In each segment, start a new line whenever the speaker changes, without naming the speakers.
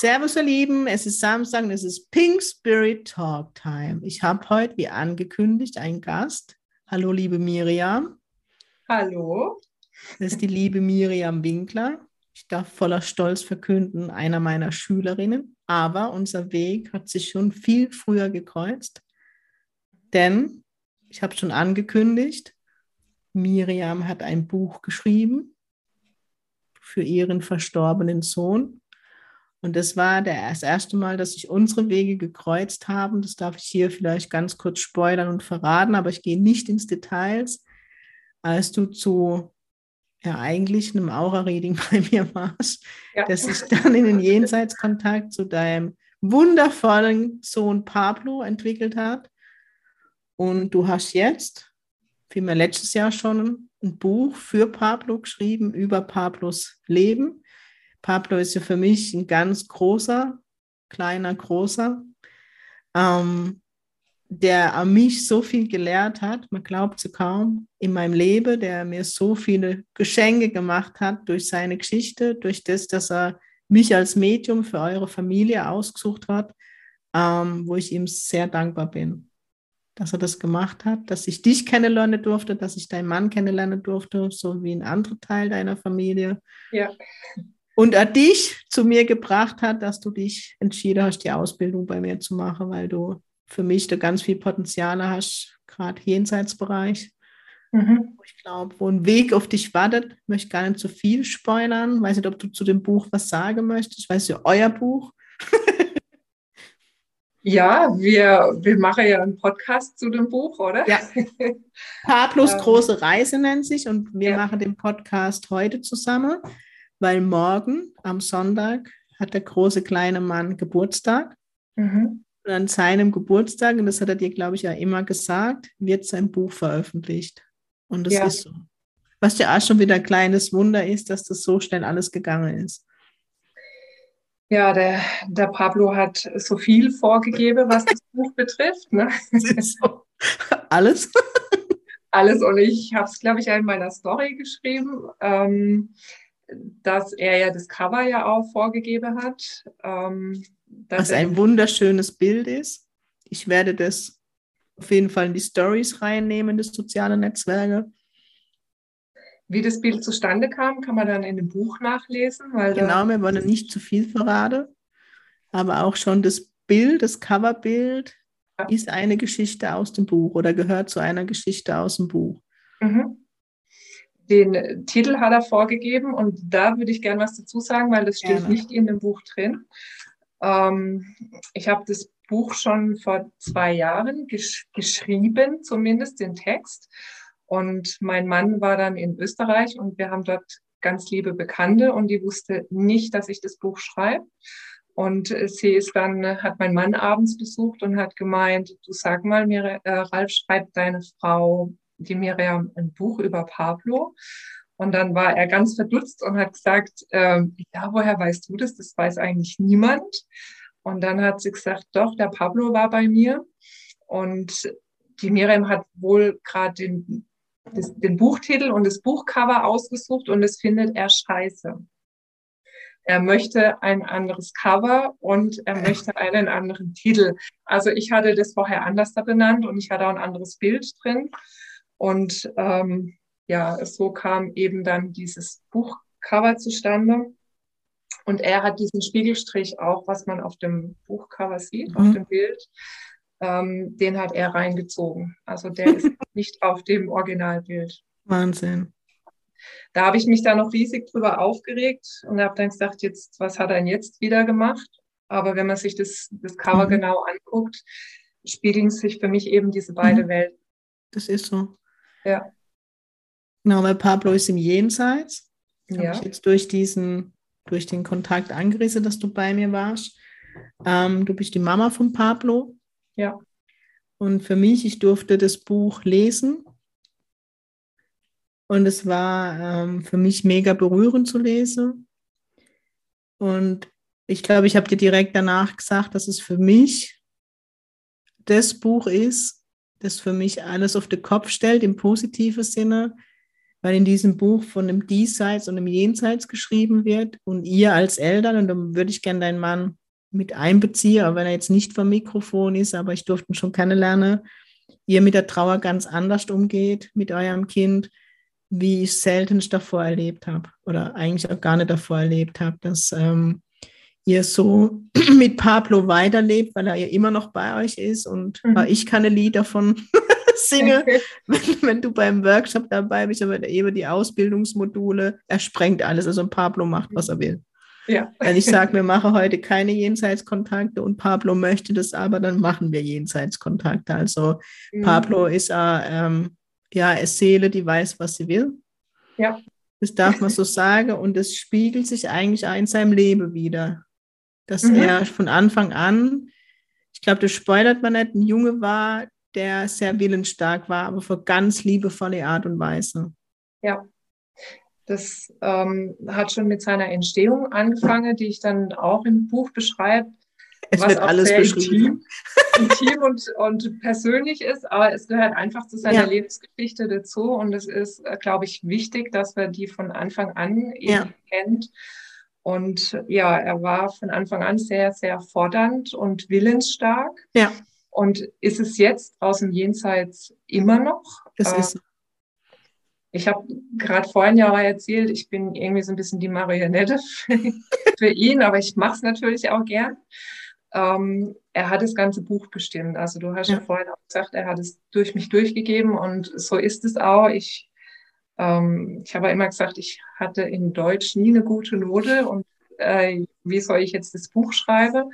Servus, ihr Lieben. Es ist Samstag und es ist Pink Spirit Talk Time. Ich habe heute, wie angekündigt, einen Gast. Hallo, liebe Miriam.
Hallo.
Das ist die liebe Miriam Winkler. Ich darf voller Stolz verkünden, einer meiner Schülerinnen. Aber unser Weg hat sich schon viel früher gekreuzt. Denn, ich habe schon angekündigt, Miriam hat ein Buch geschrieben für ihren verstorbenen Sohn. Und das war der, das erste Mal, dass sich unsere Wege gekreuzt haben. Das darf ich hier vielleicht ganz kurz spoilern und verraten, aber ich gehe nicht ins Details. Als du zu ja, eigentlich einem Aura-Reading bei mir warst, ja. dass sich dann in den Jenseitskontakt zu deinem wundervollen Sohn Pablo entwickelt hat. Und du hast jetzt, vielmehr letztes Jahr schon, ein Buch für Pablo geschrieben über Pablos Leben Pablo ist ja für mich ein ganz großer, kleiner, großer, ähm, der an mich so viel gelehrt hat, man glaubt es kaum, in meinem Leben, der mir so viele Geschenke gemacht hat durch seine Geschichte, durch das, dass er mich als Medium für eure Familie ausgesucht hat, ähm, wo ich ihm sehr dankbar bin, dass er das gemacht hat, dass ich dich kennenlernen durfte, dass ich deinen Mann kennenlernen durfte, so wie ein anderer Teil deiner Familie. Ja und er dich zu mir gebracht hat, dass du dich entschieden hast, die Ausbildung bei mir zu machen, weil du für mich da ganz viel Potenziale hast, gerade Jenseitsbereich. Mhm. Ich glaube, wo ein Weg auf dich wartet, ich möchte gar nicht zu viel spoilern. Ich weiß nicht, ob du zu dem Buch was sagen möchtest. Ich weiß ja, euer Buch.
ja, wir, wir machen ja einen Podcast zu dem Buch, oder? Ja.
Pablos ähm, große Reise nennt sich und wir ja. machen den Podcast heute zusammen weil morgen am Sonntag hat der große kleine Mann Geburtstag. Mhm. Und an seinem Geburtstag, und das hat er dir, glaube ich, ja immer gesagt, wird sein Buch veröffentlicht. Und das ja. ist so. Was ja auch schon wieder ein kleines Wunder ist, dass das so schnell alles gegangen ist.
Ja, der, der Pablo hat so viel vorgegeben, was das Buch betrifft. Ne?
So. Alles?
Alles. Und ich habe es, glaube ich, in meiner Story geschrieben. Ähm, dass er ja das Cover ja auch vorgegeben hat. Ähm,
Was ein wunderschönes Bild ist. Ich werde das auf jeden Fall in die Stories reinnehmen, das soziale Netzwerke.
Wie das Bild zustande kam, kann man dann in dem Buch nachlesen.
Weil genau, wir wollen nicht zu viel verraten, aber auch schon das Bild, das Coverbild ja. ist eine Geschichte aus dem Buch oder gehört zu einer Geschichte aus dem Buch. Mhm.
Den Titel hat er vorgegeben und da würde ich gerne was dazu sagen, weil das steht gerne. nicht in dem Buch drin. Ähm, ich habe das Buch schon vor zwei Jahren gesch geschrieben, zumindest den Text. Und mein Mann war dann in Österreich und wir haben dort ganz liebe Bekannte und die wusste nicht, dass ich das Buch schreibe. Und sie ist dann, hat mein Mann abends besucht und hat gemeint, du sag mal, mir, äh, Ralf, schreibt deine Frau die Miriam ein Buch über Pablo. Und dann war er ganz verdutzt und hat gesagt, ähm, ja, woher weißt du das? Das weiß eigentlich niemand. Und dann hat sie gesagt, doch, der Pablo war bei mir. Und die Miriam hat wohl gerade den, den Buchtitel und das Buchcover ausgesucht und das findet er scheiße. Er möchte ein anderes Cover und er möchte einen anderen Titel. Also ich hatte das vorher anders da benannt und ich hatte auch ein anderes Bild drin. Und ähm, ja, so kam eben dann dieses Buchcover zustande. Und er hat diesen Spiegelstrich auch, was man auf dem Buchcover sieht, mhm. auf dem Bild, ähm, den hat er reingezogen. Also der ist nicht auf dem Originalbild.
Wahnsinn.
Da habe ich mich da noch riesig drüber aufgeregt und habe dann gesagt, jetzt, was hat er denn jetzt wieder gemacht? Aber wenn man sich das, das Cover mhm. genau anguckt, spiegeln sich für mich eben diese beiden mhm. Welten.
Das ist so.
Ja.
Genau, weil Pablo ist im Jenseits. Ja. Habe ich jetzt durch diesen, durch den Kontakt angerissen, dass du bei mir warst. Ähm, du bist die Mama von Pablo.
Ja.
Und für mich, ich durfte das Buch lesen. Und es war ähm, für mich mega berührend zu lesen. Und ich glaube, ich habe dir direkt danach gesagt, dass es für mich das Buch ist, das für mich alles auf den Kopf stellt, im positiven Sinne, weil in diesem Buch von dem Diesseits und dem Jenseits geschrieben wird und ihr als Eltern, und dann würde ich gerne deinen Mann mit einbeziehen, auch wenn er jetzt nicht vom Mikrofon ist, aber ich durfte ihn schon kennenlernen, ihr mit der Trauer ganz anders umgeht mit eurem Kind, wie ich selten davor erlebt habe oder eigentlich auch gar nicht davor erlebt habe, dass ähm, ihr so mit Pablo weiterlebt, weil er ja immer noch bei euch ist und mhm. ich keine Lieder von singe, wenn, wenn, du beim Workshop dabei bist, aber eben die Ausbildungsmodule, er sprengt alles. Also Pablo macht, was er will. Ja. Wenn ich sage, wir machen heute keine Jenseitskontakte und Pablo möchte das aber, dann machen wir Jenseitskontakte. Also mhm. Pablo ist äh, ähm, ja eine Seele, die weiß, was sie will. Ja. Das darf man so sagen und es spiegelt sich eigentlich auch in seinem Leben wieder. Dass mhm. er von Anfang an, ich glaube, das spoilert man nicht, ein Junge war, der sehr willensstark war, aber für ganz liebevolle Art und Weise.
Ja, das ähm, hat schon mit seiner Entstehung angefangen, die ich dann auch im Buch beschreibe.
Es was wird alles beschrieben.
Intim, intim und, und persönlich ist, aber es gehört einfach zu seiner ja. Lebensgeschichte dazu und es ist, äh, glaube ich, wichtig, dass man die von Anfang an eben ja. kennt. Und ja, er war von Anfang an sehr, sehr fordernd und willensstark. Ja. Und ist es jetzt aus dem Jenseits immer noch?
Das äh, ist.
Ich habe gerade vorhin ja erzählt, ich bin irgendwie so ein bisschen die Marionette für ihn, aber ich mache es natürlich auch gern. Ähm, er hat das ganze Buch bestimmt. Also du hast ja. ja, vorhin auch gesagt, er hat es durch mich durchgegeben und so ist es auch. Ich, ähm, ich habe immer gesagt, ich hatte in Deutsch nie eine gute Note und äh, wie soll ich jetzt das Buch schreiben?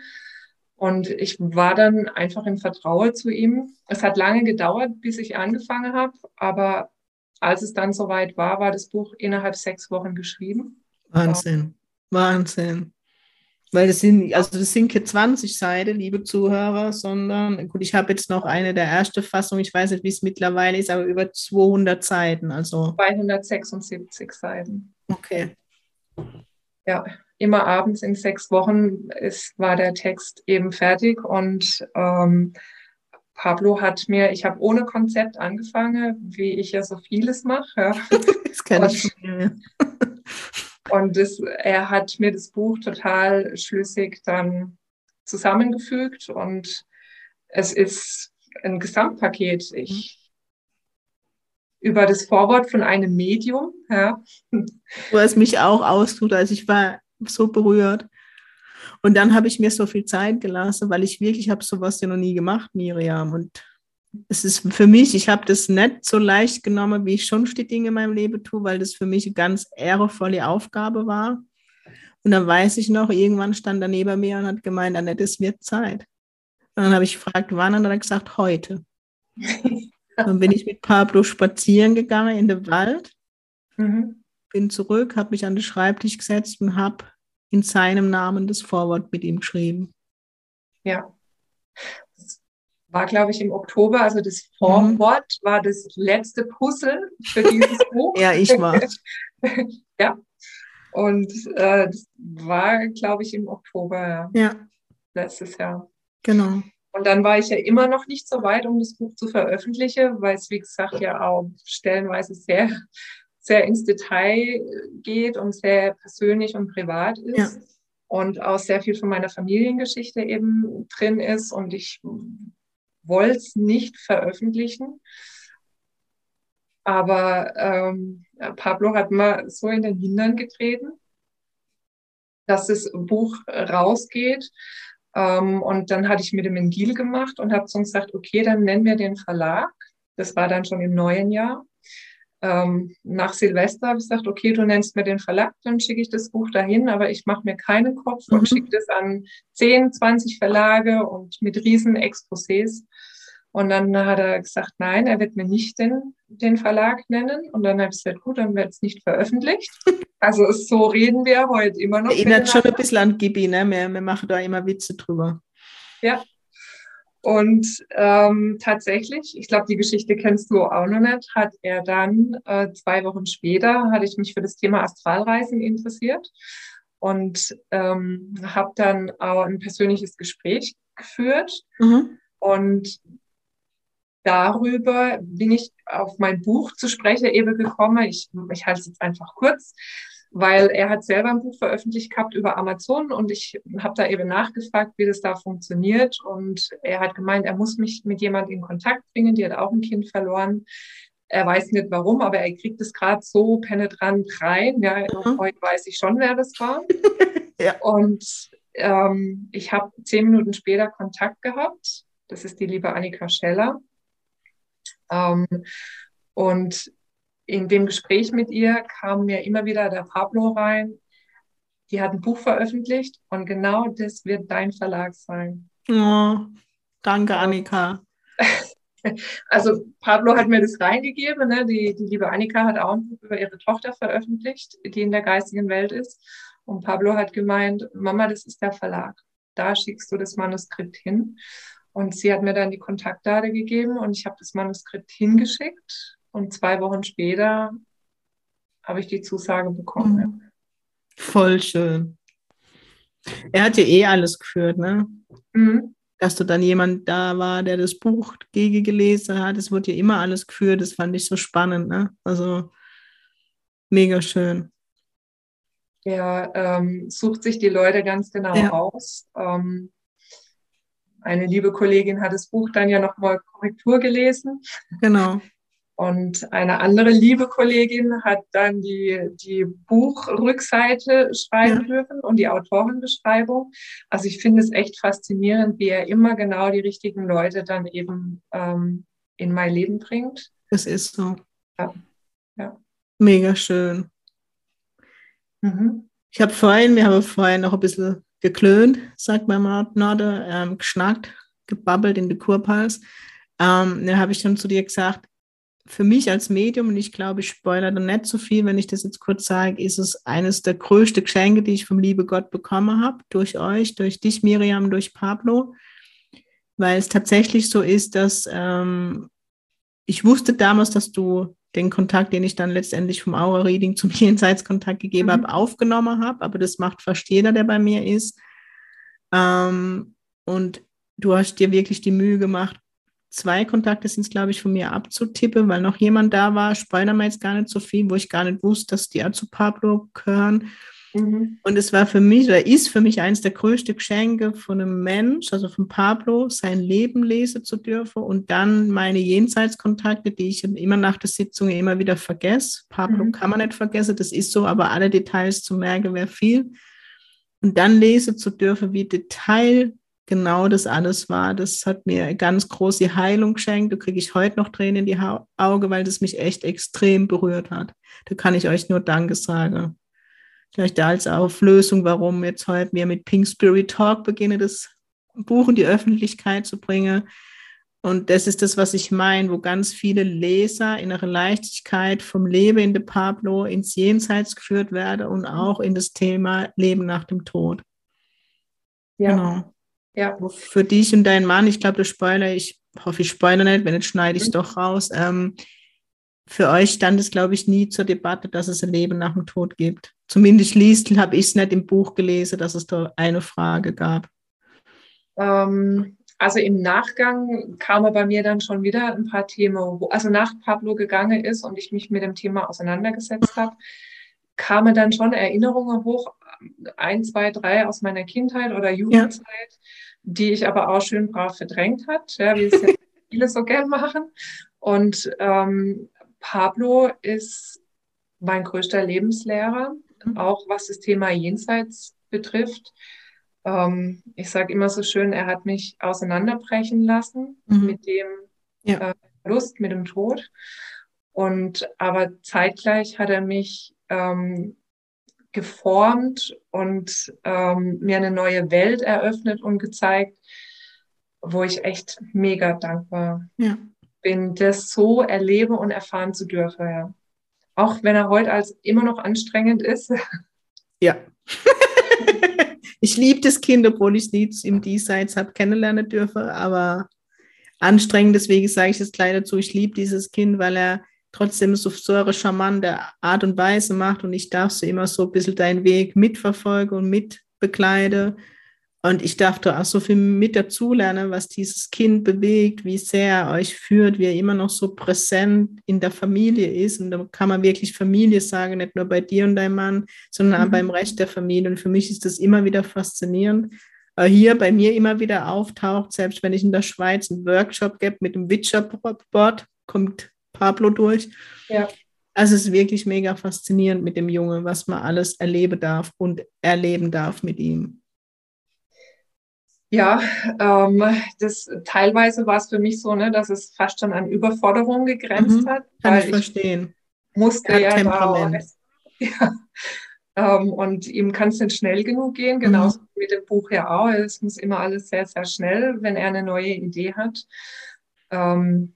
Und ich war dann einfach im Vertrauen zu ihm. Es hat lange gedauert, bis ich angefangen habe, aber als es dann soweit war, war das Buch innerhalb sechs Wochen geschrieben.
Wahnsinn, Wahnsinn. Weil das sind, also das sind keine 20 Seiten, liebe Zuhörer, sondern, gut, ich habe jetzt noch eine der erste Fassung, ich weiß nicht, wie es mittlerweile ist, aber über 200 Seiten. Also
276 Seiten.
Okay.
Ja, immer abends in sechs Wochen ist, war der Text eben fertig und ähm, Pablo hat mir, ich habe ohne Konzept angefangen, wie ich ja so vieles mache. Ja. Das kenne ich von mir. Und das, er hat mir das Buch total schlüssig dann zusammengefügt und es ist ein Gesamtpaket. Ich über das Vorwort von einem Medium. Ja.
Wo es mich auch austut. Also ich war so berührt. Und dann habe ich mir so viel Zeit gelassen, weil ich wirklich habe sowas ja noch nie gemacht, Miriam. Und es ist für mich, ich habe das nicht so leicht genommen, wie ich schon die Dinge in meinem Leben tue, weil das für mich eine ganz ehrevolle Aufgabe war. Und dann weiß ich noch, irgendwann stand er neben mir und hat gemeint, Annette, es wird Zeit. Und dann habe ich gefragt, wann? Und dann hat er gesagt, heute. dann bin ich mit Pablo spazieren gegangen in den Wald, mhm. bin zurück, habe mich an den Schreibtisch gesetzt und habe in seinem Namen das Vorwort mit ihm geschrieben.
Ja. War, glaube ich, im Oktober. Also das Vorwort mhm. war das letzte Puzzle für dieses Buch.
ja, ich war.
ja. Und äh, das war, glaube ich, im Oktober.
Ja.
Letztes Jahr.
Genau.
Und dann war ich ja immer noch nicht so weit, um das Buch zu veröffentlichen, weil es, wie gesagt, ja auch stellenweise sehr sehr ins Detail geht und sehr persönlich und privat ist. Ja. Und auch sehr viel von meiner Familiengeschichte eben drin ist. Und ich wollte es nicht veröffentlichen. Aber ähm, Pablo hat mal so in den Hintern getreten, dass das Buch rausgeht. Ähm, und dann hatte ich mit dem einen Deal gemacht und habe so gesagt, okay, dann nennen wir den Verlag. Das war dann schon im neuen Jahr ähm, nach Silvester habe ich gesagt, okay, du nennst mir den Verlag, dann schicke ich das Buch dahin, aber ich mache mir keinen Kopf mhm. und schicke das an 10, 20 Verlage und mit riesen Exposés. Und dann hat er gesagt, nein, er wird mir nicht den, den Verlag nennen. Und dann habe ich gesagt, gut, dann wird es nicht veröffentlicht. Also so reden wir heute immer noch.
Erinnert schon ein bisschen an Gibi, ne? Wir, wir machen da immer Witze drüber.
Ja. Und ähm, tatsächlich, ich glaube, die Geschichte kennst du auch noch nicht, hat er dann äh, zwei Wochen später, hatte ich mich für das Thema Astralreisen interessiert und ähm, habe dann auch ein persönliches Gespräch geführt. Mhm. Und darüber bin ich auf mein Buch zu sprechen eben gekommen. Ich, ich halte es jetzt einfach kurz weil er hat selber ein Buch veröffentlicht gehabt über Amazon und ich habe da eben nachgefragt, wie das da funktioniert und er hat gemeint, er muss mich mit jemand in Kontakt bringen, die hat auch ein Kind verloren. Er weiß nicht warum, aber er kriegt es gerade so penetrant rein. Ja, mhm. heute weiß ich schon, wer das war. ja. Und ähm, ich habe zehn Minuten später Kontakt gehabt. Das ist die liebe Annika Scheller. Ähm, und in dem Gespräch mit ihr kam mir immer wieder der Pablo rein. Die hat ein Buch veröffentlicht und genau das wird dein Verlag sein.
Oh, danke, Annika.
Also Pablo hat mir das reingegeben. Ne? Die, die liebe Annika hat auch ein Buch über ihre Tochter veröffentlicht, die in der geistigen Welt ist. Und Pablo hat gemeint, Mama, das ist der Verlag. Da schickst du das Manuskript hin. Und sie hat mir dann die Kontaktdaten gegeben und ich habe das Manuskript hingeschickt und zwei Wochen später habe ich die Zusage bekommen. Mhm.
Voll schön. Er hat ja eh alles geführt, ne? Mhm. Dass du dann jemand da war, der das Buch gegen gelesen hat. Es wurde ja immer alles geführt. Das fand ich so spannend, ne? Also mega schön.
Er ähm, sucht sich die Leute ganz genau ja. aus. Ähm, eine liebe Kollegin hat das Buch dann ja nochmal Korrektur gelesen.
Genau.
Und eine andere liebe Kollegin hat dann die, die Buchrückseite schreiben ja. dürfen und die Autorenbeschreibung. Also ich finde es echt faszinierend, wie er immer genau die richtigen Leute dann eben ähm, in mein Leben bringt.
Das ist so.
Ja. ja.
Mega schön. Mhm. Ich habe vorhin, wir haben vorhin noch ein bisschen geklönt, sagt mein Norde, ähm, geschnackt, gebabbelt in die Kurpals. Ähm, da habe ich dann zu dir gesagt, für mich als Medium, und ich glaube, ich spoilere dann nicht so viel, wenn ich das jetzt kurz sage, ist es eines der größten Geschenke, die ich vom liebe Gott bekommen habe, durch euch, durch dich, Miriam, durch Pablo, weil es tatsächlich so ist, dass ähm, ich wusste damals, dass du den Kontakt, den ich dann letztendlich vom Aura-Reading zum Jenseitskontakt gegeben mhm. habe, aufgenommen habe, aber das macht fast jeder, der bei mir ist. Ähm, und du hast dir wirklich die Mühe gemacht, zwei Kontakte sind es, glaube ich, von mir abzutippen, weil noch jemand da war, wir jetzt gar nicht so viel, wo ich gar nicht wusste, dass die auch zu Pablo gehören. Mhm. Und es war für mich, oder ist für mich eines der größten Geschenke von einem Mensch, also von Pablo, sein Leben lesen zu dürfen und dann meine Jenseitskontakte, die ich immer nach der Sitzung immer wieder vergesse. Pablo mhm. kann man nicht vergessen, das ist so, aber alle Details zu merken wäre viel. Und dann lesen zu dürfen, wie Detail genau das alles war. Das hat mir ganz große Heilung geschenkt. Da kriege ich heute noch Tränen in die ha Auge, weil das mich echt extrem berührt hat. Da kann ich euch nur Danke sagen. Vielleicht als Auflösung, warum jetzt heute wir mit Pink Spirit Talk beginnen, das Buch in die Öffentlichkeit zu bringen. Und das ist das, was ich meine, wo ganz viele Leser in ihrer Leichtigkeit vom Leben in de Pablo ins Jenseits geführt werden und auch in das Thema Leben nach dem Tod.
Ja. Genau.
Ja. Für dich und deinen Mann, ich glaube, das spoiler, ich hoffe, ich spoilere nicht, wenn nicht, schneide ich es mhm. doch raus. Ähm, für euch stand es, glaube ich, nie zur Debatte, dass es ein Leben nach dem Tod gibt. Zumindest liest, habe ich es nicht im Buch gelesen, dass es da eine Frage gab.
Ähm, also im Nachgang kamen bei mir dann schon wieder ein paar Themen, wo, also nach Pablo gegangen ist und ich mich mit dem Thema auseinandergesetzt habe, kamen dann schon Erinnerungen hoch, ein, zwei, drei aus meiner Kindheit oder Jugendzeit, ja. Die ich aber auch schön brav verdrängt hat, ja, wie es ja viele so gern machen. Und ähm, Pablo ist mein größter Lebenslehrer, mhm. auch was das Thema Jenseits betrifft. Ähm, ich sage immer so schön, er hat mich auseinanderbrechen lassen mhm. mit dem ja. äh, Verlust, mit dem Tod. Und aber zeitgleich hat er mich ähm, geformt und ähm, mir eine neue Welt eröffnet und gezeigt, wo ich echt mega dankbar ja. bin, das so erleben und erfahren zu dürfen. Ja. Auch wenn er heute als immer noch anstrengend ist.
Ja. ich liebe das Kind, obwohl ich es nie im Diesseits habe kennenlernen dürfen, aber anstrengend, deswegen sage ich es gleich dazu, ich liebe dieses Kind, weil er trotzdem so, so eine charmante Art und Weise macht und ich darf so immer so ein bisschen deinen Weg mitverfolgen und mitbegleiten. Und ich darf da auch so viel mit dazulernen, was dieses Kind bewegt, wie sehr er euch führt, wie er immer noch so präsent in der Familie ist. Und da kann man wirklich Familie sagen, nicht nur bei dir und deinem Mann, sondern auch mhm. beim Rest der Familie. Und für mich ist das immer wieder faszinierend. Hier bei mir immer wieder auftaucht, selbst wenn ich in der Schweiz einen Workshop gebe mit dem Witcher-Board, kommt Pablo durch. Ja. Also es ist wirklich mega faszinierend mit dem Jungen, was man alles erleben darf und erleben darf mit ihm.
Ja, ähm, das teilweise war es für mich so, ne, dass es fast schon an Überforderung gegrenzt mhm, hat.
Kann ich verstehen.
Ich musste ja Temperament. Ja ähm, und ihm kann es nicht schnell genug gehen, genauso mhm. wie dem Buch ja auch. Es muss immer alles sehr, sehr schnell, wenn er eine neue Idee hat. Ähm,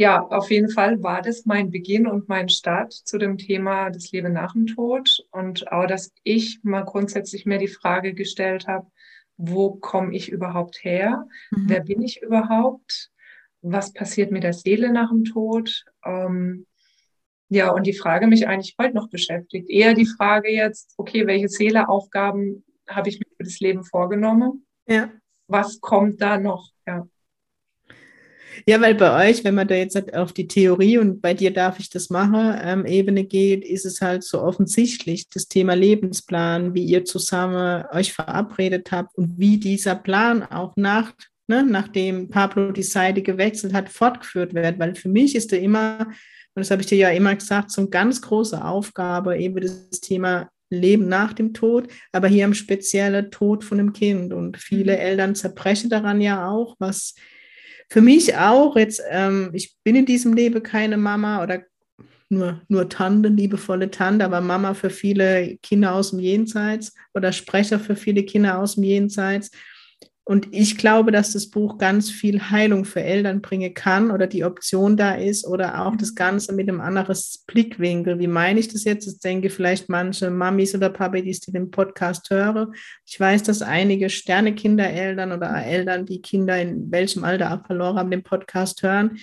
ja, auf jeden Fall war das mein Beginn und mein Start zu dem Thema des Leben nach dem Tod und auch, dass ich mal grundsätzlich mir die Frage gestellt habe, wo komme ich überhaupt her? Mhm. Wer bin ich überhaupt? Was passiert mit der Seele nach dem Tod? Ähm, ja, und die Frage mich eigentlich heute noch beschäftigt. Eher die Frage jetzt, okay, welche Seeleaufgaben habe ich mir für das Leben vorgenommen? Ja. Was kommt da noch? Ja.
Ja, weil bei euch, wenn man da jetzt halt auf die Theorie und bei dir darf ich das machen, ähm, Ebene geht, ist es halt so offensichtlich, das Thema Lebensplan, wie ihr zusammen euch verabredet habt und wie dieser Plan auch nach, ne, nachdem Pablo die Seite gewechselt hat, fortgeführt wird. Weil für mich ist da immer, und das habe ich dir ja immer gesagt, so eine ganz große Aufgabe, eben das Thema Leben nach dem Tod, aber hier im speziellen Tod von einem Kind. Und viele mhm. Eltern zerbrechen daran ja auch, was für mich auch jetzt, ähm, ich bin in diesem Leben keine Mama oder nur, nur Tante, liebevolle Tante, aber Mama für viele Kinder aus dem Jenseits oder Sprecher für viele Kinder aus dem Jenseits. Und ich glaube, dass das Buch ganz viel Heilung für Eltern bringen kann oder die Option da ist oder auch das Ganze mit einem anderen Blickwinkel. Wie meine ich das jetzt? Ich denke vielleicht manche Mamis oder Papis, die den Podcast hören. Ich weiß, dass einige Sternekindereltern oder Eltern, die Kinder in welchem Alter auch verloren haben, den Podcast hören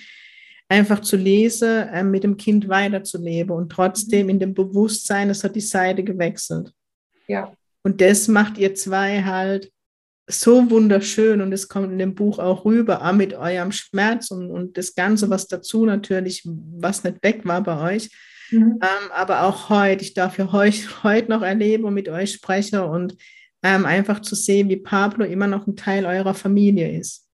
einfach zu lesen, äh, mit dem Kind weiterzuleben und trotzdem in dem Bewusstsein, es hat die Seite gewechselt. Ja. Und das macht ihr zwei halt so wunderschön und es kommt in dem Buch auch rüber, auch mit eurem Schmerz und, und das Ganze, was dazu natürlich, was nicht weg war bei euch. Mhm. Ähm, aber auch heute, ich darf ja euch heute noch erleben und mit euch sprechen und ähm, einfach zu sehen, wie Pablo immer noch ein Teil eurer Familie ist.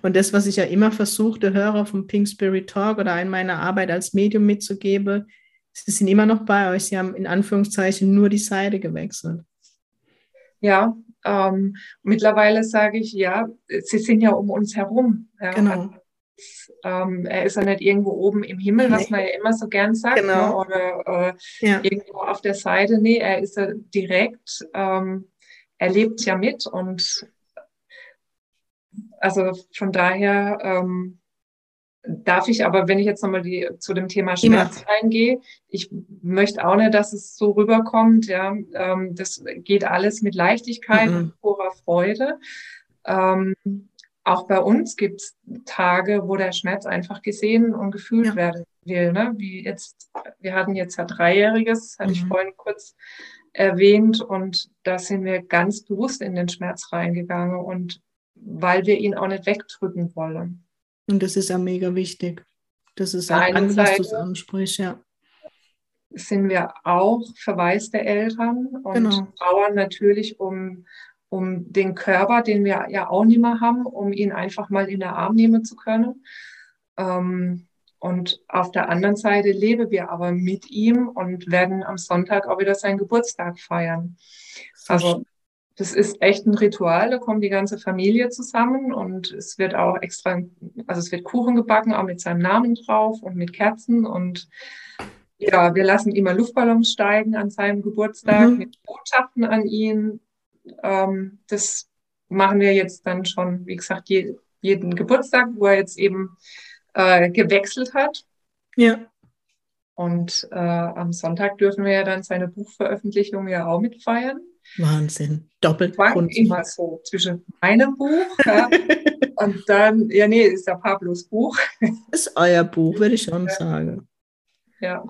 Und das, was ich ja immer versuchte, Hörer vom Pink Spirit Talk oder in meiner Arbeit als Medium mitzugeben, sie sind immer noch bei euch. Sie haben in Anführungszeichen nur die Seite gewechselt.
Ja, ähm, mittlerweile sage ich, ja, sie sind ja um uns herum. Ja. Genau. Ähm, er ist ja nicht irgendwo oben im Himmel, nee. was man ja immer so gern sagt, ne, genau. ne? oder äh, ja. irgendwo auf der Seite. Nee, er ist ja direkt, ähm, er lebt ja mit und also von daher ähm, darf ich aber, wenn ich jetzt nochmal die, zu dem Thema Schmerz reingehe, ich möchte auch nicht, dass es so rüberkommt. Ja, ähm, das geht alles mit Leichtigkeit mhm. und purer Freude. Ähm, auch bei uns gibt es Tage, wo der Schmerz einfach gesehen und gefühlt ja. werden will. Ne? Wie jetzt, wir hatten jetzt ein Dreijähriges, hatte mhm. ich vorhin kurz erwähnt, und da sind wir ganz bewusst in den Schmerz reingegangen und weil wir ihn auch nicht wegdrücken wollen.
Und das ist ja mega wichtig. Das ist auch an, was du ansprichst, ja.
Sind wir auch verwaiste Eltern und genau. trauern natürlich um, um den Körper, den wir ja auch nicht mehr haben, um ihn einfach mal in den Arm nehmen zu können. Ähm, und auf der anderen Seite leben wir aber mit ihm und werden am Sonntag auch wieder seinen Geburtstag feiern. Also das ist echt ein Ritual, da kommt die ganze Familie zusammen und es wird auch extra, also es wird Kuchen gebacken, auch mit seinem Namen drauf und mit Kerzen und ja, wir lassen immer Luftballons steigen an seinem Geburtstag mhm. mit Botschaften an ihn. Ähm, das machen wir jetzt dann schon, wie gesagt, je, jeden Geburtstag, wo er jetzt eben äh, gewechselt hat. Ja. Und äh, am Sonntag dürfen wir ja dann seine Buchveröffentlichung ja auch mitfeiern.
Wahnsinn. Doppelt.
Schwank immer so zwischen meinem Buch ja, und dann, ja, nee, ist ja Pablos Buch.
Das ist euer Buch, würde ich schon
ja.
sagen.
Ja.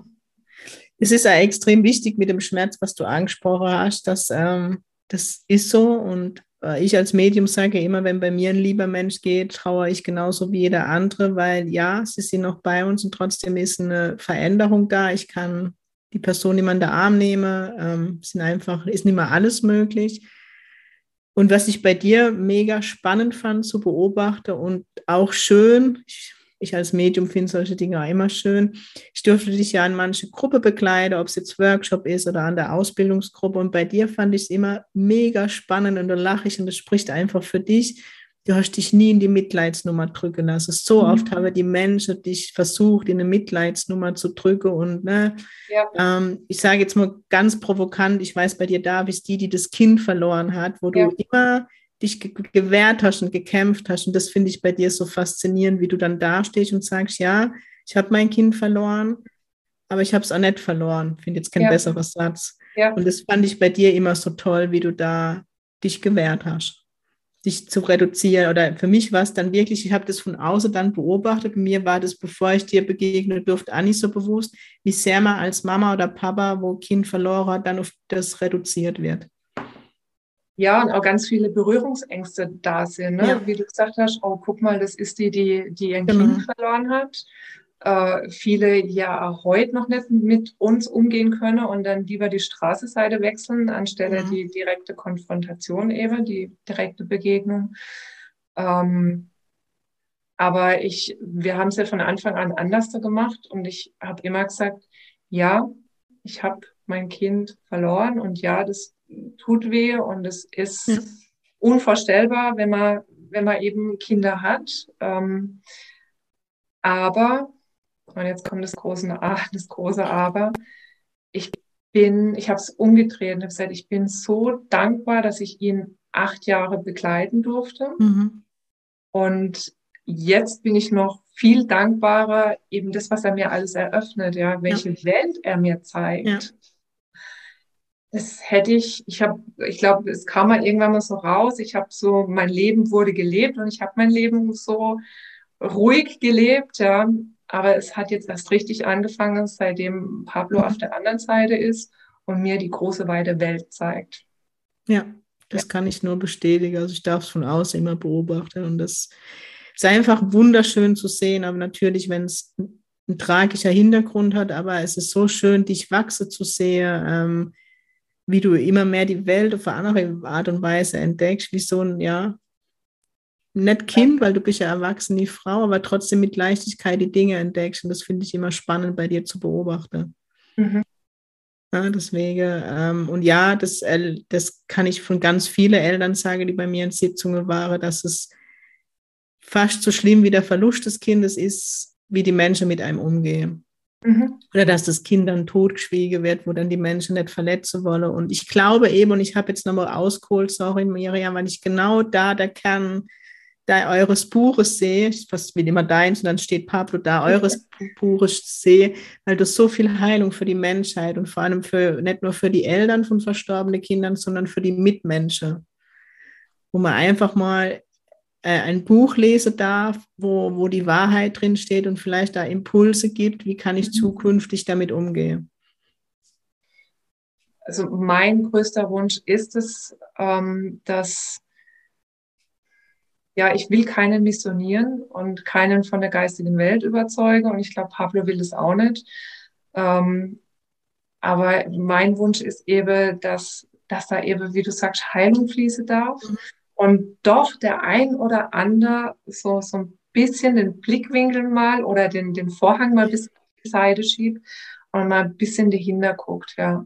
Es ist ja extrem wichtig mit dem Schmerz, was du angesprochen hast, dass ähm, das ist so und äh, ich als Medium sage immer, wenn bei mir ein lieber Mensch geht, trauere ich genauso wie jeder andere, weil ja, sie sind noch bei uns und trotzdem ist eine Veränderung da. Ich kann die Person, die man den Arm nehme, ähm, sind einfach, ist nicht mehr alles möglich. Und was ich bei dir mega spannend fand zu beobachten und auch schön, ich ich als Medium finde solche Dinge auch immer schön. Ich durfte dich ja an manche Gruppe begleiten, ob es jetzt Workshop ist oder an der Ausbildungsgruppe. Und bei dir fand ich es immer mega spannend und da lache ich und das spricht einfach für dich. Du hast dich nie in die Mitleidsnummer drücken lassen. So mhm. oft haben die Menschen dich versucht, in eine Mitleidsnummer zu drücken. Und ne, ja. ähm, ich sage jetzt mal ganz provokant, ich weiß bei dir, da bist die, die das Kind verloren hat, wo ja. du immer dich ge gewehrt hast und gekämpft hast. Und das finde ich bei dir so faszinierend, wie du dann dastehst und sagst, ja, ich habe mein Kind verloren, aber ich habe es auch nicht verloren. Finde jetzt kein ja. besserer Satz. Ja. Und das fand ich bei dir immer so toll, wie du da dich gewehrt hast, dich zu reduzieren. Oder für mich war es dann wirklich, ich habe das von außen dann beobachtet. Mir war das, bevor ich dir begegnen durfte, auch nicht so bewusst, wie sehr man als Mama oder Papa, wo Kind verloren hat, dann auf das reduziert wird.
Ja, und auch ganz viele Berührungsängste da sind. Ne? Ja. Wie du gesagt hast, oh, guck mal, das ist die, die, die ihr genau. Kind verloren hat. Äh, viele ja auch heute noch nicht mit uns umgehen können und dann lieber die Straßenseite wechseln, anstelle mhm. die direkte Konfrontation eben, die direkte Begegnung. Ähm, aber ich, wir haben es ja von Anfang an anders gemacht und ich habe immer gesagt, ja, ich habe mein Kind verloren und ja, das tut weh und es ist ja. unvorstellbar, wenn man, wenn man eben Kinder hat. Ähm, aber, und jetzt kommt das große, das große Aber, ich bin, ich habe es umgedreht und habe gesagt, ich bin so dankbar, dass ich ihn acht Jahre begleiten durfte. Mhm. Und jetzt bin ich noch viel dankbarer, eben das, was er mir alles eröffnet, ja, welche ja. Welt er mir zeigt. Ja das hätte ich, ich habe, ich glaube, es kam mal irgendwann mal so raus. Ich habe so, mein Leben wurde gelebt und ich habe mein Leben so ruhig gelebt, ja. Aber es hat jetzt erst richtig angefangen, seitdem Pablo auf der anderen Seite ist und mir die große weite Welt zeigt.
Ja, das ja. kann ich nur bestätigen. Also ich darf es von außen immer beobachten und das ist einfach wunderschön zu sehen. Aber natürlich, wenn es ein tragischer Hintergrund hat, aber es ist so schön, dich wachsen zu sehen. Ähm, wie du immer mehr die Welt auf eine andere Art und Weise entdeckst, wie so ein, ja, nicht Kind, weil du bist ja erwachsene Frau, aber trotzdem mit Leichtigkeit die Dinge entdeckst. Und das finde ich immer spannend bei dir zu beobachten. Mhm. Ja, deswegen, ähm, und ja, das, äh, das kann ich von ganz vielen Eltern sagen, die bei mir in Sitzungen waren, dass es fast so schlimm wie der Verlust des Kindes ist, wie die Menschen mit einem umgehen. Mhm. Oder dass das Kind dann totgeschwiegen wird, wo dann die Menschen nicht verletzen wollen. Und ich glaube eben, und ich habe jetzt nochmal ausgeholt, sorry Miriam, weil ich genau da der Kern da eures Buches sehe, fast wie immer deins, und dann steht Pablo da, eures Buches sehe, weil du so viel Heilung für die Menschheit und vor allem für nicht nur für die Eltern von verstorbenen Kindern, sondern für die Mitmenschen. Wo man einfach mal äh, ein Buch lesen darf, wo, wo die Wahrheit drin steht und vielleicht da Impulse gibt, wie kann ich mhm. zukünftig damit umgehen?
Also mein größter Wunsch ist es, ähm, dass ja, ich will keinen missionieren und keinen von der geistigen Welt überzeugen und ich glaube, Pablo will das auch nicht. Ähm, aber mein Wunsch ist eben, dass, dass da eben, wie du sagst, Heilung fließen darf. Mhm und doch der ein oder andere so, so ein bisschen den Blickwinkel mal oder den, den Vorhang mal bis die Seite schiebt und mal ein bisschen dahinter guckt, ja.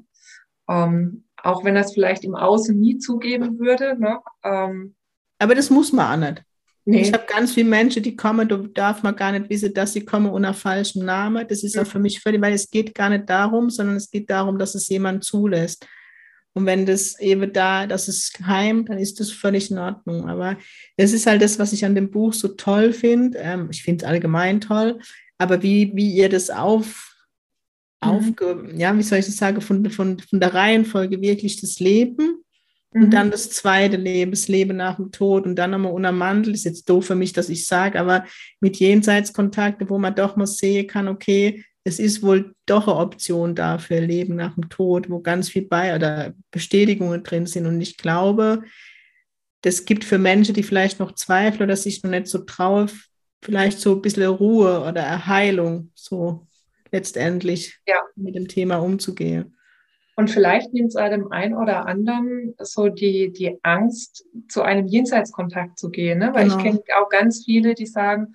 Ähm, auch wenn das vielleicht im Außen nie zugeben würde. Ne? Ähm,
Aber das muss man auch nicht. Nee. Ich habe ganz viele Menschen, die kommen, da darf man gar nicht wissen, dass sie kommen unter falschem Namen. Das ist auch für mich völlig, weil es geht gar nicht darum, sondern es geht darum, dass es jemand zulässt. Und wenn das eben da, das ist geheim, dann ist das völlig in Ordnung. Aber das ist halt das, was ich an dem Buch so toll finde. Ähm, ich finde es allgemein toll, aber wie, wie ihr das auf, mhm. aufge, ja, wie soll ich das sagen, von, von, von der Reihenfolge wirklich das Leben Und mhm. dann das zweite Leben, das Leben nach dem Tod und dann nochmal unter Mantel. Ist jetzt doof für mich, dass ich sage, aber mit Jenseitskontakte, wo man doch mal sehen kann, okay, es ist wohl doch eine Option da für Leben nach dem Tod, wo ganz viel bei oder Bestätigungen drin sind. Und ich glaube, das gibt für Menschen, die vielleicht noch zweifeln oder sich noch nicht so trauen, vielleicht so ein bisschen Ruhe oder Erheilung, so letztendlich ja. mit dem Thema umzugehen.
Und vielleicht nimmt es einem einen oder anderen so die, die Angst, zu einem Jenseitskontakt zu gehen. Ne? Weil genau. ich kenne auch ganz viele, die sagen,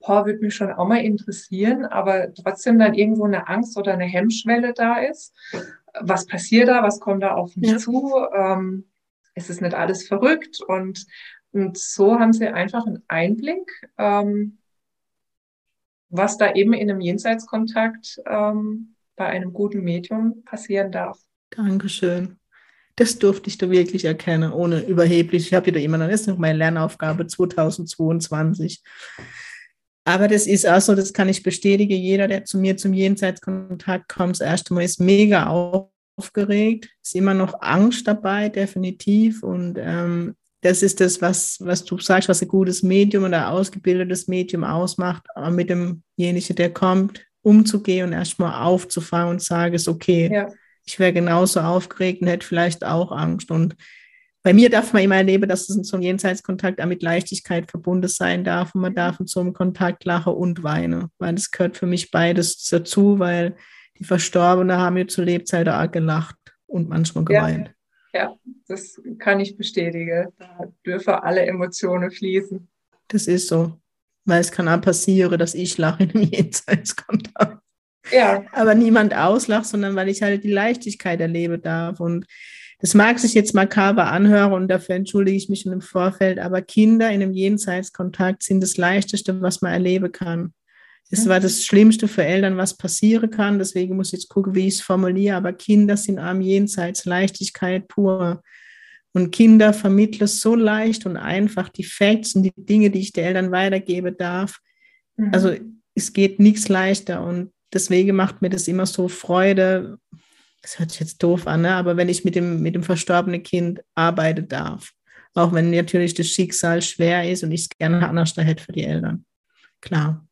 boah, würde mich schon auch mal interessieren, aber trotzdem dann irgendwo eine Angst oder eine Hemmschwelle da ist. Was passiert da? Was kommt da auf mich ja. zu? Ähm, es ist nicht alles verrückt und, und so haben sie einfach einen Einblick, ähm, was da eben in einem Jenseitskontakt ähm, bei einem guten Medium passieren darf.
Dankeschön. Das durfte ich da wirklich erkennen, ohne überheblich. Ich habe wieder immer noch, das ist noch meine Lernaufgabe 2022. Aber das ist auch so, das kann ich bestätigen. Jeder, der zu mir zum Jenseitskontakt kommt, das erste Mal ist mega aufgeregt. Ist immer noch Angst dabei, definitiv. Und ähm, das ist das, was, was du sagst, was ein gutes Medium oder ausgebildetes Medium ausmacht, mit demjenigen, der kommt, umzugehen und erstmal aufzufangen und sagen, es okay, ja. ich wäre genauso aufgeregt und hätte vielleicht auch Angst. Und bei mir darf man immer erleben, dass es in so einem Jenseitskontakt auch mit Leichtigkeit verbunden sein darf und man darf in so einem Kontakt lachen und weinen, weil das gehört für mich beides dazu, weil die Verstorbenen haben mir zur Lebzeit auch gelacht und manchmal geweint.
Ja. Ja, das kann ich bestätigen. Da dürfen alle Emotionen fließen.
Das ist so. Weil es kann auch passieren, dass ich lache in einem Jenseitskontakt.
Ja.
Aber niemand auslacht, sondern weil ich halt die Leichtigkeit erleben darf. Und das mag sich jetzt makaber anhören und dafür entschuldige ich mich schon im Vorfeld, aber Kinder in einem Jenseitskontakt sind das Leichteste, was man erleben kann. Es war das Schlimmste für Eltern, was passieren kann. Deswegen muss ich jetzt gucken, wie ich es formuliere. Aber Kinder sind am Jenseits Leichtigkeit pur. Und Kinder vermitteln so leicht und einfach die Facts und die Dinge, die ich den Eltern weitergeben darf. Mhm. Also es geht nichts leichter. Und deswegen macht mir das immer so Freude. Das hört sich jetzt doof an, ne? aber wenn ich mit dem, mit dem verstorbenen Kind arbeiten darf. Auch wenn natürlich das Schicksal schwer ist und ich es gerne anders da hätte für die Eltern. Klar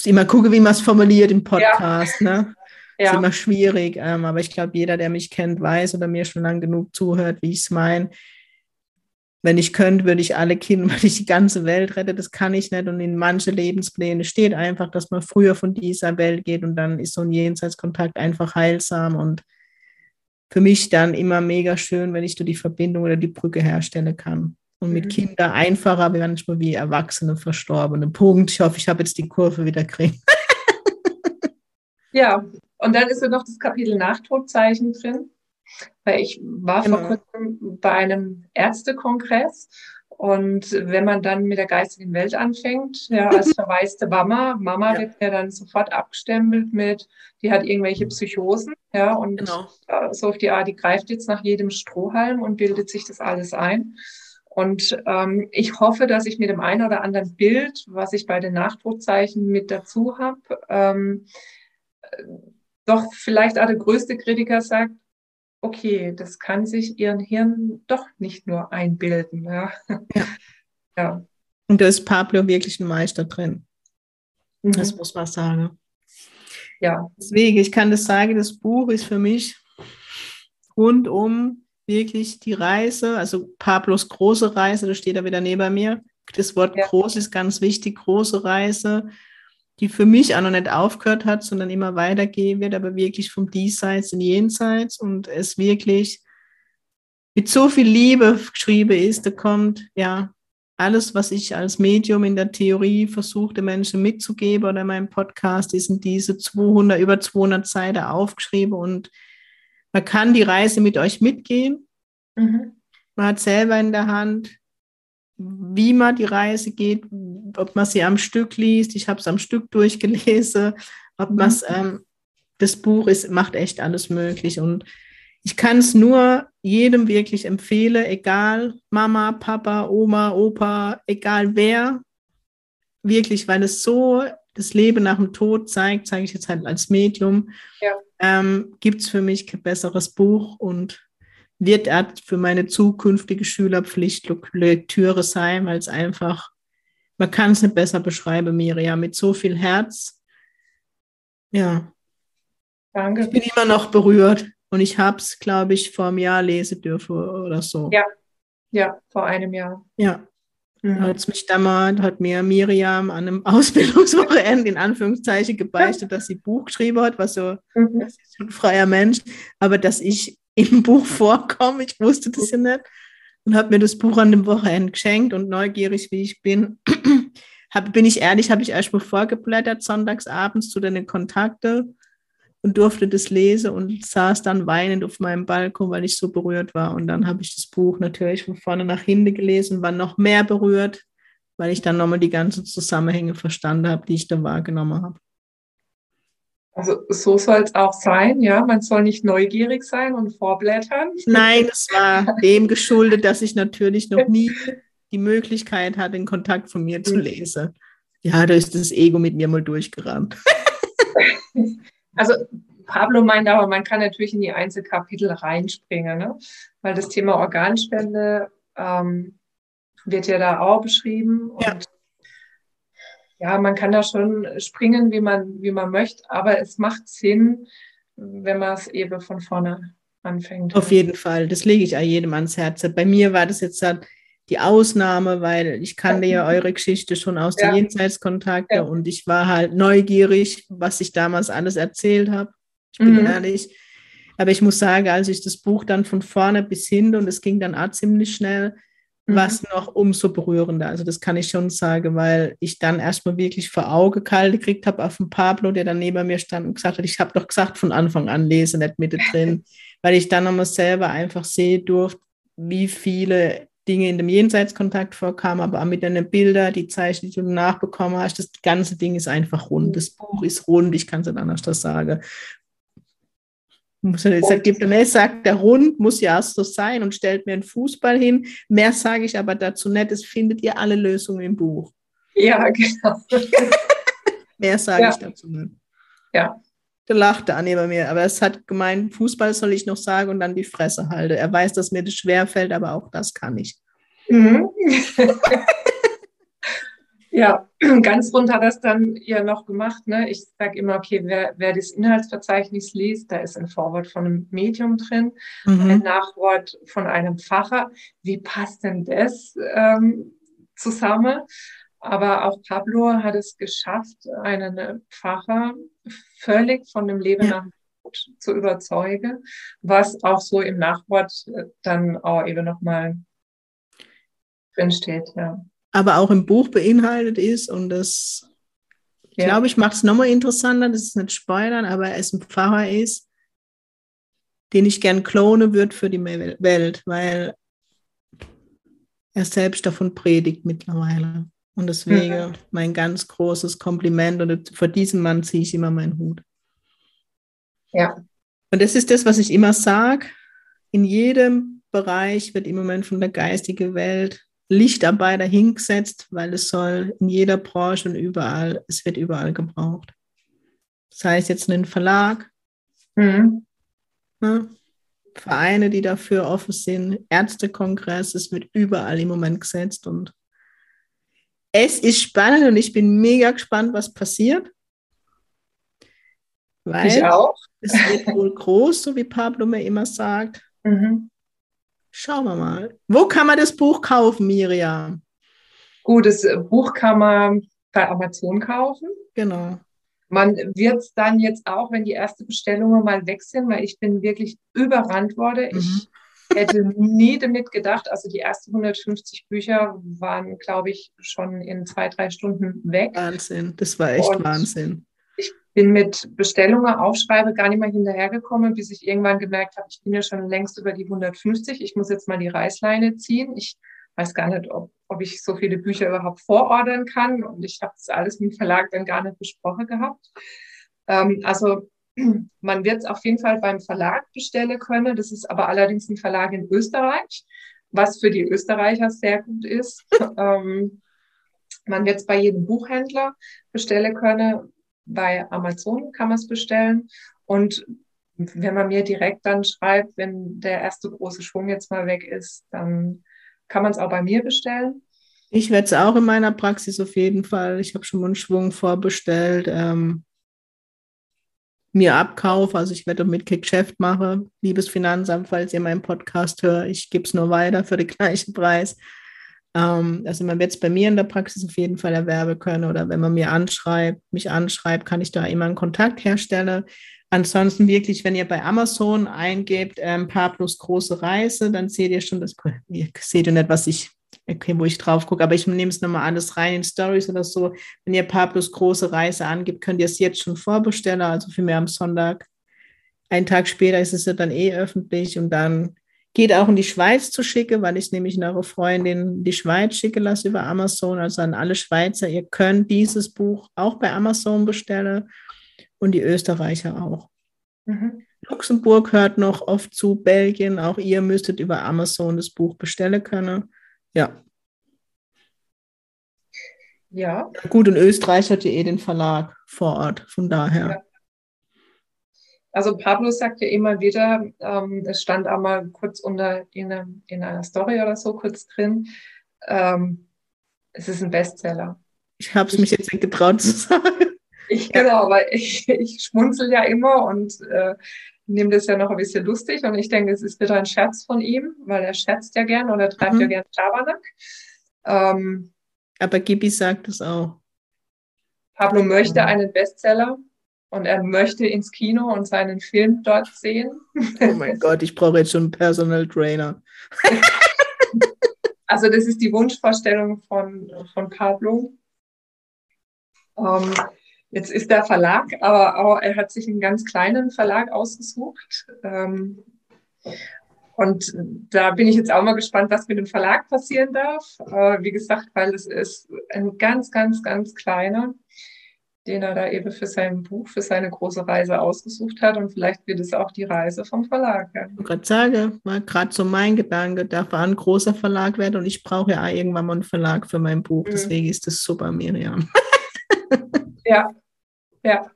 muss immer gucken, wie man es formuliert im Podcast. Ja. Ne? Ja. Ist immer schwierig, ähm, aber ich glaube, jeder, der mich kennt, weiß oder mir schon lange genug zuhört, wie ich es meine. Wenn ich könnte, würde ich alle Kinder, weil ich die ganze Welt rette. Das kann ich nicht. Und in manche Lebenspläne steht einfach, dass man früher von dieser Welt geht und dann ist so ein Jenseitskontakt einfach heilsam und für mich dann immer mega schön, wenn ich da die Verbindung oder die Brücke herstellen kann und mit mhm. Kindern einfacher manchmal wie Erwachsene Verstorbene. Punkt. Ich hoffe, ich habe jetzt die Kurve wieder gekriegt.
ja, und dann ist ja noch das Kapitel Nachtodzeichen drin. Weil ich war genau. vor kurzem bei einem Ärztekongress und wenn man dann mit der geistigen Welt anfängt, ja, als verwaiste Mama, Mama ja. wird ja dann sofort abgestempelt mit, die hat irgendwelche Psychosen, ja, und genau. so auf die Art, die greift jetzt nach jedem Strohhalm und bildet sich das alles ein. Und ähm, ich hoffe, dass ich mit dem einen oder anderen Bild, was ich bei den Nachdruckzeichen mit dazu habe, ähm, doch vielleicht auch der größte Kritiker sagt, okay, das kann sich ihren Hirn doch nicht nur einbilden. Ja.
ja. ja. Und da ist Pablo wirklich ein Meister drin. Mhm. Das muss man sagen. Ja. Deswegen, ich kann das sagen, das Buch ist für mich rundum wirklich die Reise, also Pablos große Reise, da steht er wieder neben mir. Das Wort ja. groß ist ganz wichtig, große Reise, die für mich auch noch nicht aufgehört hat, sondern immer weitergehen wird, aber wirklich vom Diesseits in Jenseits und es wirklich mit so viel Liebe geschrieben ist, da kommt ja alles, was ich als Medium in der Theorie versuche, den Menschen mitzugeben oder in meinem Podcast, ist in diese 200, über 200 Seiten aufgeschrieben und man kann die Reise mit euch mitgehen. Mhm. Man hat selber in der Hand, wie man die Reise geht, ob man sie am Stück liest. Ich habe es am Stück durchgelesen, ob man es, mhm. ähm, das Buch ist, macht echt alles möglich. Und ich kann es nur jedem wirklich empfehlen, egal Mama, Papa, Oma, Opa, egal wer, wirklich, weil es so das Leben nach dem Tod zeigt, zeige ich jetzt halt als Medium. Ja ähm, gibt es für mich kein besseres Buch und wird er für meine zukünftige Schülerpflicht Lektüre sein, weil es einfach, man kann es nicht besser beschreiben, Miriam, mit so viel Herz. Ja. Danke. Ich bin immer noch berührt und ich habe es, glaube ich, vor einem Jahr lesen dürfen oder so.
Ja, ja, vor einem Jahr.
Ja. Mhm. Hat mich damals, hat mir Miriam an einem Ausbildungswochenende in Anführungszeichen gebeichtet, dass sie Buch geschrieben hat, was so, mhm. das ist ein freier Mensch, aber dass ich im Buch vorkomme, ich wusste das ja nicht und habe mir das Buch an dem Wochenende geschenkt und neugierig wie ich bin, hab, bin ich ehrlich, habe ich erst mal vorgeblättert sonntagsabends zu deinen Kontakten und durfte das lesen und saß dann weinend auf meinem Balkon, weil ich so berührt war. Und dann habe ich das Buch natürlich von vorne nach hinten gelesen, war noch mehr berührt, weil ich dann nochmal die ganzen Zusammenhänge verstanden habe, die ich da wahrgenommen habe.
Also so soll es auch sein, ja. Man soll nicht neugierig sein und vorblättern.
Nein, es war dem geschuldet, dass ich natürlich noch nie die Möglichkeit hatte, den Kontakt von mir zu mhm. lesen. Ja, da ist das Ego mit mir mal durchgerannt.
Also Pablo meint aber, man kann natürlich in die Einzelkapitel reinspringen, ne? weil das Thema Organspende ähm, wird ja da auch beschrieben. Ja. Und ja, man kann da schon springen, wie man, wie man möchte, aber es macht Sinn, wenn man es eben von vorne anfängt.
Auf jeden Fall, das lege ich auch jedem ans Herz. Bei mir war das jetzt halt die Ausnahme, weil ich kannte ja eure Geschichte schon aus ja. den Jenseitskontakten ja. und ich war halt neugierig, was ich damals alles erzählt habe. Ich bin mhm. ehrlich. Aber ich muss sagen, als ich das Buch dann von vorne bis hin und es ging dann auch ziemlich schnell, mhm. war es noch umso berührender. Also das kann ich schon sagen, weil ich dann erstmal wirklich vor Auge kalt gekriegt habe auf den Pablo, der dann neben mir stand und gesagt hat, ich habe doch gesagt von Anfang an lese, nicht mittendrin, weil ich dann nochmal selber einfach sehen durfte, wie viele Dinge in dem Jenseitskontakt vorkamen, aber auch mit deinen Bildern, die Zeichen, die du nachbekommen hast, das ganze Ding ist einfach rund. Das Buch ist rund, ich kann es nicht anders das sagen. Er sagt, der Hund muss ja so sein und stellt mir einen Fußball hin. Mehr sage ich aber dazu nicht. Es findet ihr alle Lösungen im Buch.
Ja, genau.
Mehr sage ja. ich dazu nicht.
Ja.
Der lachte an neben mir, aber es hat gemeint, Fußball soll ich noch sagen und dann die Fresse halte. Er weiß, dass mir das schwer fällt, aber auch das kann ich. Mhm.
ja, ganz rund hat das dann ja noch gemacht. Ne? Ich sage immer, okay, wer, wer das Inhaltsverzeichnis liest, da ist ein Vorwort von einem Medium drin, mhm. ein Nachwort von einem Pfarrer. Wie passt denn das ähm, zusammen? Aber auch Pablo hat es geschafft, einen Pfarrer völlig von dem Leben ja. nach Tod zu überzeugen, was auch so im Nachwort äh, dann auch eben nochmal drinsteht. Ja.
Aber auch im Buch beinhaltet ist und das, ja. glaube ich, macht es nochmal interessanter, das ist nicht spoilern, aber es ein Pfarrer ist, den ich gern klone würde für die Welt, weil er selbst davon predigt mittlerweile. Und deswegen mhm. mein ganz großes Kompliment und vor diesem Mann ziehe ich immer meinen Hut.
Ja.
Und das ist das, was ich immer sage. In jedem Bereich wird im Moment von der geistigen Welt Lichtarbeiter hingesetzt, weil es soll in jeder Branche und überall, es wird überall gebraucht. Das heißt jetzt einen Verlag, mhm. ne? Vereine, die dafür offen sind, Ärztekongress, es wird überall im Moment gesetzt und es ist spannend und ich bin mega gespannt, was passiert.
Weil ich auch.
Es wird wohl groß, so wie Pablo mir immer sagt. Mhm. Schauen wir mal. Wo kann man das Buch kaufen, Miriam?
Gut, das Buch kann man bei Amazon kaufen.
Genau.
Man wird es dann jetzt auch, wenn die erste Bestellungen mal weg sind, weil ich bin wirklich überrannt worden. Mhm. Ich hätte nie damit gedacht. Also die ersten 150 Bücher waren, glaube ich, schon in zwei, drei Stunden weg.
Wahnsinn, das war echt Und Wahnsinn.
Bin mit Bestellungen, Aufschreibe gar nicht mehr hinterhergekommen, bis ich irgendwann gemerkt habe, ich bin ja schon längst über die 150. Ich muss jetzt mal die Reißleine ziehen. Ich weiß gar nicht, ob, ob ich so viele Bücher überhaupt vorordern kann. Und ich habe das alles mit dem Verlag dann gar nicht besprochen gehabt. Ähm, also man wird es auf jeden Fall beim Verlag bestellen können. Das ist aber allerdings ein Verlag in Österreich, was für die Österreicher sehr gut ist. ähm, man wird es bei jedem Buchhändler bestellen können. Bei Amazon kann man es bestellen. Und wenn man mir direkt dann schreibt, wenn der erste große Schwung jetzt mal weg ist, dann kann man es auch bei mir bestellen.
Ich werde es auch in meiner Praxis auf jeden Fall. Ich habe schon mal einen Schwung vorbestellt. Ähm, mir abkaufe, also ich werde damit Geschäft machen. Liebes Finanzamt, falls ihr meinen Podcast hört, ich gebe es nur weiter für den gleichen Preis. Ähm, also man wird es bei mir in der Praxis auf jeden Fall erwerben können oder wenn man mir anschreibt, mich anschreibt, kann ich da immer einen Kontakt herstellen. Ansonsten wirklich, wenn ihr bei Amazon eingebt, ähm, Pablos große Reise, dann seht ihr schon, das, ihr seht ihr nicht, was ich, okay, wo ich drauf gucke, aber ich nehme es nochmal alles rein in Stories oder so. Wenn ihr Pablos große Reise angibt, könnt ihr es jetzt schon vorbestellen, also für mich am Sonntag. Einen Tag später ist es ja dann eh öffentlich und dann geht auch in die Schweiz zu schicken, weil ich nämlich eine Freundin die Schweiz schicke lasse über Amazon, also an alle Schweizer, ihr könnt dieses Buch auch bei Amazon bestellen und die Österreicher auch. Mhm. Luxemburg hört noch oft zu Belgien. Auch ihr müsstet über Amazon das Buch bestellen können. Ja.
Ja.
Gut, und Österreich hat ja eh den Verlag vor Ort, von daher. Ja.
Also Pablo sagte immer wieder, ähm, es stand auch mal kurz unter in, einer, in einer Story oder so kurz drin, ähm, es ist ein Bestseller.
Ich habe es mich jetzt nicht getraut zu sagen.
Ich, genau, weil ich, ich schmunzel ja immer und äh, nehme das ja noch ein bisschen lustig und ich denke, es ist wieder ein Scherz von ihm, weil er scherzt ja gern oder treibt mhm. ja gern Schabernack.
Ähm, Aber Gibi sagt es auch.
Pablo möchte einen Bestseller und er möchte ins Kino und seinen Film dort sehen.
Oh mein Gott, ich brauche jetzt schon einen Personal Trainer.
also das ist die Wunschvorstellung von, von Pablo. Ähm, Jetzt ist der Verlag, aber auch, er hat sich einen ganz kleinen Verlag ausgesucht. Ähm, und da bin ich jetzt auch mal gespannt, was mit dem Verlag passieren darf. Äh, wie gesagt, weil es ist ein ganz, ganz, ganz kleiner, den er da eben für sein Buch, für seine große Reise ausgesucht hat. Und vielleicht wird es auch die Reise vom Verlag.
Ja. Ich gerade sage, war gerade so mein Gedanke, darf ein großer Verlag werden und ich brauche ja irgendwann mal einen Verlag für mein Buch. Mhm. Deswegen ist das super, Miriam.
Ja, ja.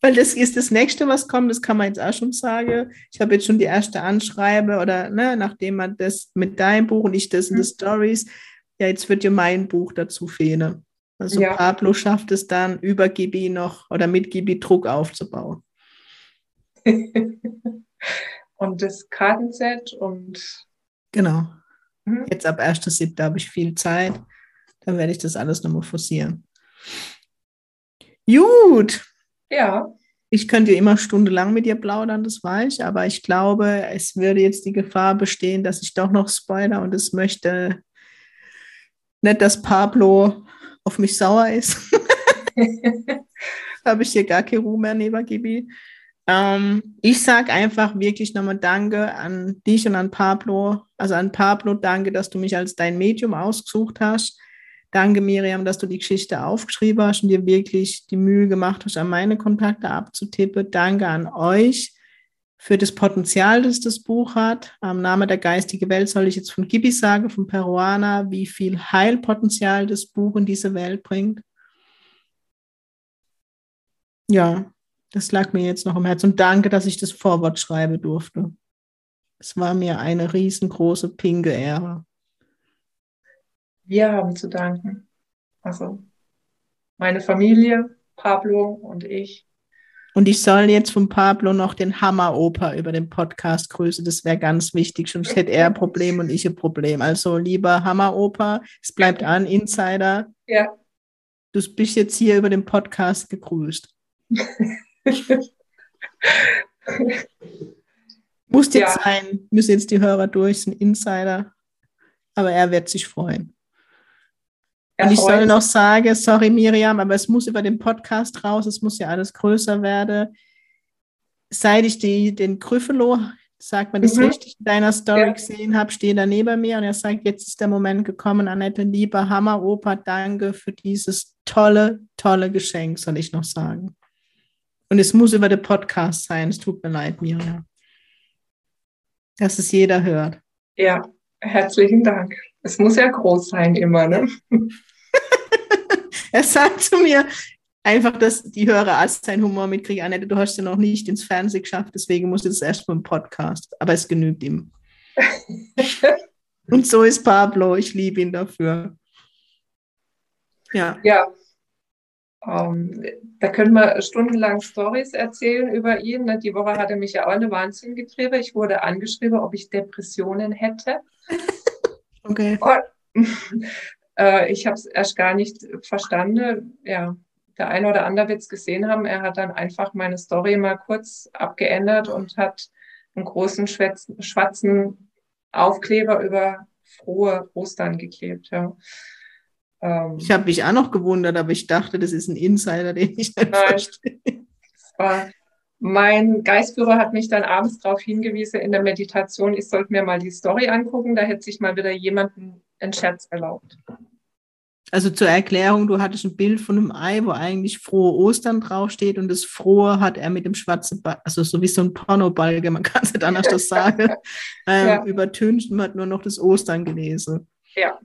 Weil das ist das nächste, was kommt, das kann man jetzt auch schon sagen. Ich habe jetzt schon die erste Anschreibe oder ne, nachdem man das mit deinem Buch und ich das in mhm. die Stories, ja, jetzt wird ja mein Buch dazu fehlen. Also ja. Pablo schafft es dann, über Gibi noch oder mit Gibi Druck aufzubauen.
und das Kartenset und.
Genau. Mhm. Jetzt ab 1.7. habe ich viel Zeit. Dann werde ich das alles nochmal forcieren. Gut.
Ja.
Ich könnte immer stundenlang mit dir plaudern, das weiß ich, aber ich glaube, es würde jetzt die Gefahr bestehen, dass ich doch noch spoiler und es möchte nicht, dass Pablo auf mich sauer ist. habe ich hier gar keine Ruhe mehr, neben Gibi. Ähm, ich sage einfach wirklich nochmal Danke an dich und an Pablo. Also an Pablo, danke, dass du mich als dein Medium ausgesucht hast. Danke, Miriam, dass du die Geschichte aufgeschrieben hast und dir wirklich die Mühe gemacht hast, an meine Kontakte abzutippen. Danke an euch für das Potenzial, das das Buch hat. Am Name der geistigen Welt soll ich jetzt von Gibi sagen, von Peruana, wie viel Heilpotenzial das Buch in diese Welt bringt. Ja, das lag mir jetzt noch im Herzen. Und danke, dass ich das Vorwort schreiben durfte. Es war mir eine riesengroße pinke Ehre
wir haben zu danken. Also meine Familie, Pablo und ich.
Und ich soll jetzt von Pablo noch den Hammer-Opa über den Podcast grüßen. Das wäre ganz wichtig. Sonst hätte er ein Problem und ich ein Problem. Also, lieber Hammer-Opa, es bleibt an, Insider.
Ja.
Du bist jetzt hier über den Podcast gegrüßt. Muss jetzt ja. sein, müssen jetzt die Hörer durch, sind Insider. Aber er wird sich freuen. Und ich soll noch sagen, sorry Miriam, aber es muss über den Podcast raus, es muss ja alles größer werden. Seit ich die, den Gryffalo, sagt man das mhm. richtig, in deiner Story ja. gesehen habe, steht er neben mir und er sagt, jetzt ist der Moment gekommen, Annette, lieber Hammer, Opa, danke für dieses tolle, tolle Geschenk, soll ich noch sagen. Und es muss über den Podcast sein, es tut mir leid, Miriam. Dass es jeder hört.
Ja, herzlichen Dank. Es muss ja groß sein immer, ne?
er sagt zu mir, einfach, dass die Hörer als seinen Humor mitkriegen. Annette, du hast ja noch nicht ins Fernsehen geschafft, deswegen musst du das erst mal im Podcast. Aber es genügt ihm. Und so ist Pablo. Ich liebe ihn dafür.
Ja. Ja. Um, ähm, da können wir stundenlang Stories erzählen über ihn. Ne? Die Woche hat er mich ja auch eine Wahnsinn getrieben. Ich wurde angeschrieben, ob ich Depressionen hätte.
Okay.
Und, äh, ich habe es erst gar nicht verstanden. Ja, der eine oder andere wird es gesehen haben. Er hat dann einfach meine Story mal kurz abgeändert und hat einen großen schwarzen Aufkleber über frohe Ostern geklebt. Ja.
Ähm, ich habe mich auch noch gewundert, aber ich dachte, das ist ein Insider, den ich nicht verstehe.
Mein Geistführer hat mich dann abends darauf hingewiesen in der Meditation, ich sollte mir mal die Story angucken, da hätte sich mal wieder jemanden einen Scherz erlaubt.
Also zur Erklärung, du hattest ein Bild von einem Ei, wo eigentlich frohe Ostern draufsteht und das frohe hat er mit dem schwarzen Ball, also so wie so ein Pornobalge, man kann es nicht anders das sagen, ähm, ja. übertönt und hat nur noch das Ostern gelesen.
Ja,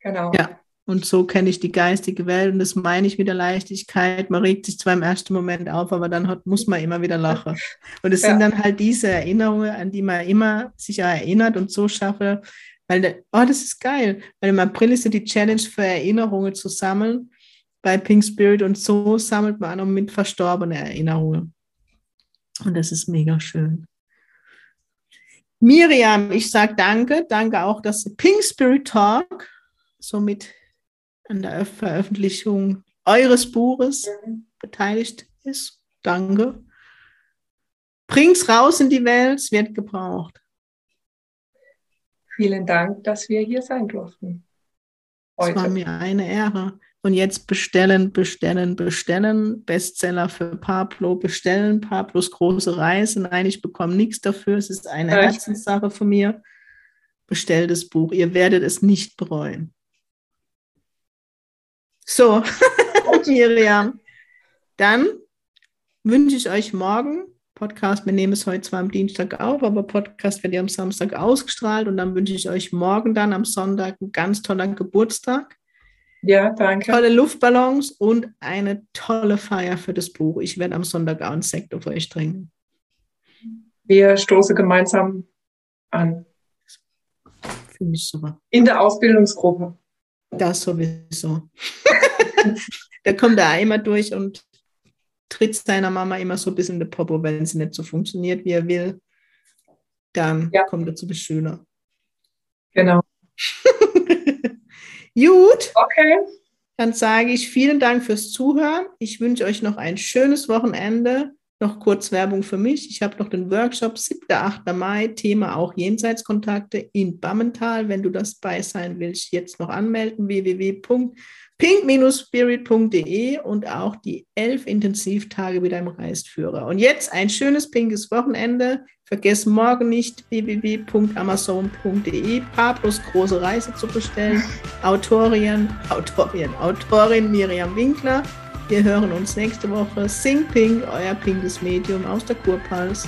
genau.
Ja, und so kenne ich die geistige Welt und das meine ich mit der Leichtigkeit. Man regt sich zwar im ersten Moment auf, aber dann hat, muss man immer wieder lachen. Und es ja. sind dann halt diese Erinnerungen, an die man immer sich erinnert und so schaffe, weil, oh, das ist geil. Weil im April ist ja die Challenge für Erinnerungen zu sammeln bei Pink Spirit und so sammelt man auch mit verstorbenen Erinnerungen. Und das ist mega schön. Miriam, ich sage danke. Danke auch, dass Pink Spirit Talk somit an der Veröffentlichung eures Buches mhm. beteiligt ist. Danke. Bring's raus in die Welt, es wird gebraucht.
Vielen Dank, dass wir hier sein durften.
Heute. Es war mir eine Ehre. Und jetzt bestellen, bestellen, bestellen. Bestseller für Pablo, bestellen. Pablos große Reise. Nein, ich bekomme nichts dafür. Es ist eine Herzenssache von mir. Bestellt das Buch. Ihr werdet es nicht bereuen. So, Miriam. Dann wünsche ich euch morgen Podcast. Wir nehmen es heute zwar am Dienstag auf, aber Podcast wird ja am Samstag ausgestrahlt und dann wünsche ich euch morgen dann am Sonntag einen ganz tollen Geburtstag.
Ja, danke.
Tolle Luftballons und eine tolle Feier für das Buch. Ich werde am Sonntag auch einen Sekt auf euch trinken.
Wir stoßen gemeinsam an.
Finde ich super.
In der Ausbildungsgruppe.
Das sowieso. da kommt der Eimer durch und tritt seiner Mama immer so ein bisschen in die Popo, wenn sie nicht so funktioniert, wie er will. Dann ja. kommt er zu Beschöner.
Genau.
Gut.
Okay.
Dann sage ich vielen Dank fürs Zuhören. Ich wünsche euch noch ein schönes Wochenende. Noch kurz Werbung für mich. Ich habe noch den Workshop 7. 8. Mai, Thema auch Jenseitskontakte in Bammental. Wenn du das bei sein willst, jetzt noch anmelden. www pink-spirit.de und auch die elf Intensivtage mit einem Reisführer. Und jetzt ein schönes pinkes Wochenende. Vergesst morgen nicht www.amazon.de Pablos große Reise zu bestellen. Autorin, Autorin, Autorin Miriam Winkler. Wir hören uns nächste Woche. Sing Pink, euer pinkes Medium aus der Kurpals.